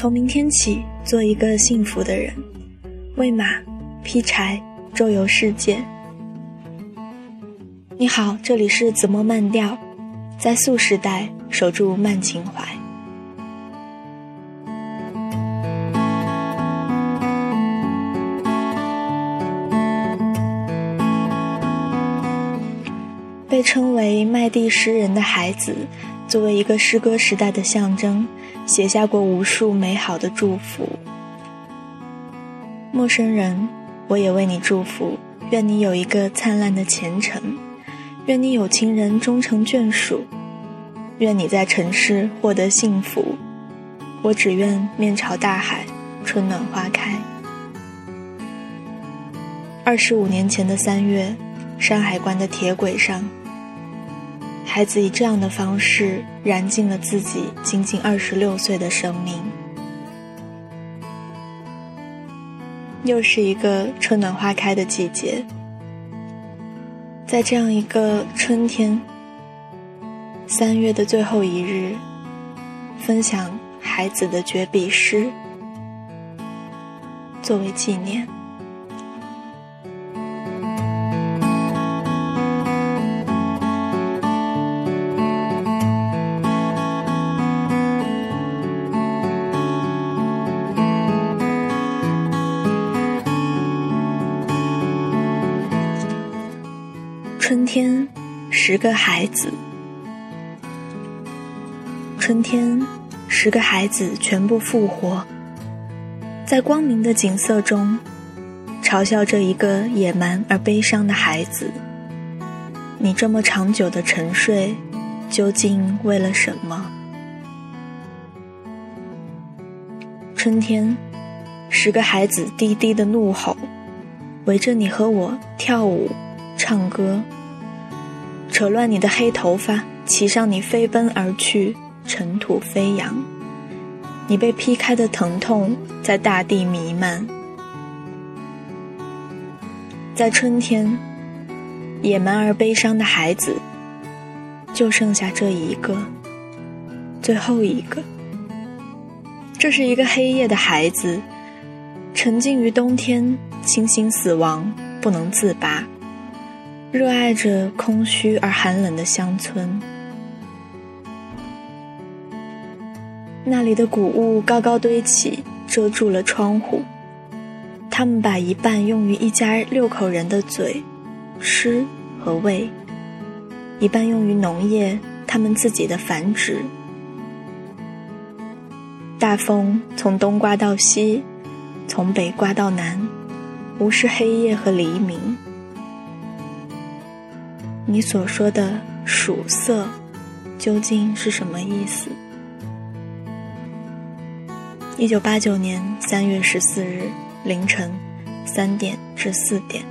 从明天起，做一个幸福的人，喂马，劈柴，周游世界。你好，这里是子墨慢调，在素时代守住慢情怀。被称为麦地诗人的孩子，作为一个诗歌时代的象征，写下过无数美好的祝福。陌生人，我也为你祝福，愿你有一个灿烂的前程。愿你有情人终成眷属，愿你在城市获得幸福。我只愿面朝大海，春暖花开。二十五年前的三月，山海关的铁轨上，孩子以这样的方式燃尽了自己仅仅二十六岁的生命。又是一个春暖花开的季节。在这样一个春天，三月的最后一日，分享孩子的绝笔诗，作为纪念。春天，十个孩子。春天，十个孩子全部复活，在光明的景色中，嘲笑这一个野蛮而悲伤的孩子。你这么长久的沉睡，究竟为了什么？春天，十个孩子低低的怒吼，围着你和我跳舞、唱歌。扯乱你的黑头发，骑上你飞奔而去，尘土飞扬。你被劈开的疼痛在大地弥漫。在春天，野蛮而悲伤的孩子，就剩下这一个，最后一个。这是一个黑夜的孩子，沉浸于冬天，清醒死亡，不能自拔。热爱着空虚而寒冷的乡村，那里的谷物高高堆起，遮住了窗户。他们把一半用于一家六口人的嘴、吃和喂，一半用于农业，他们自己的繁殖。大风从东刮到西，从北刮到南，无视黑夜和黎明。你所说的“曙色”究竟是什么意思？一九八九年三月十四日凌晨三点至四点。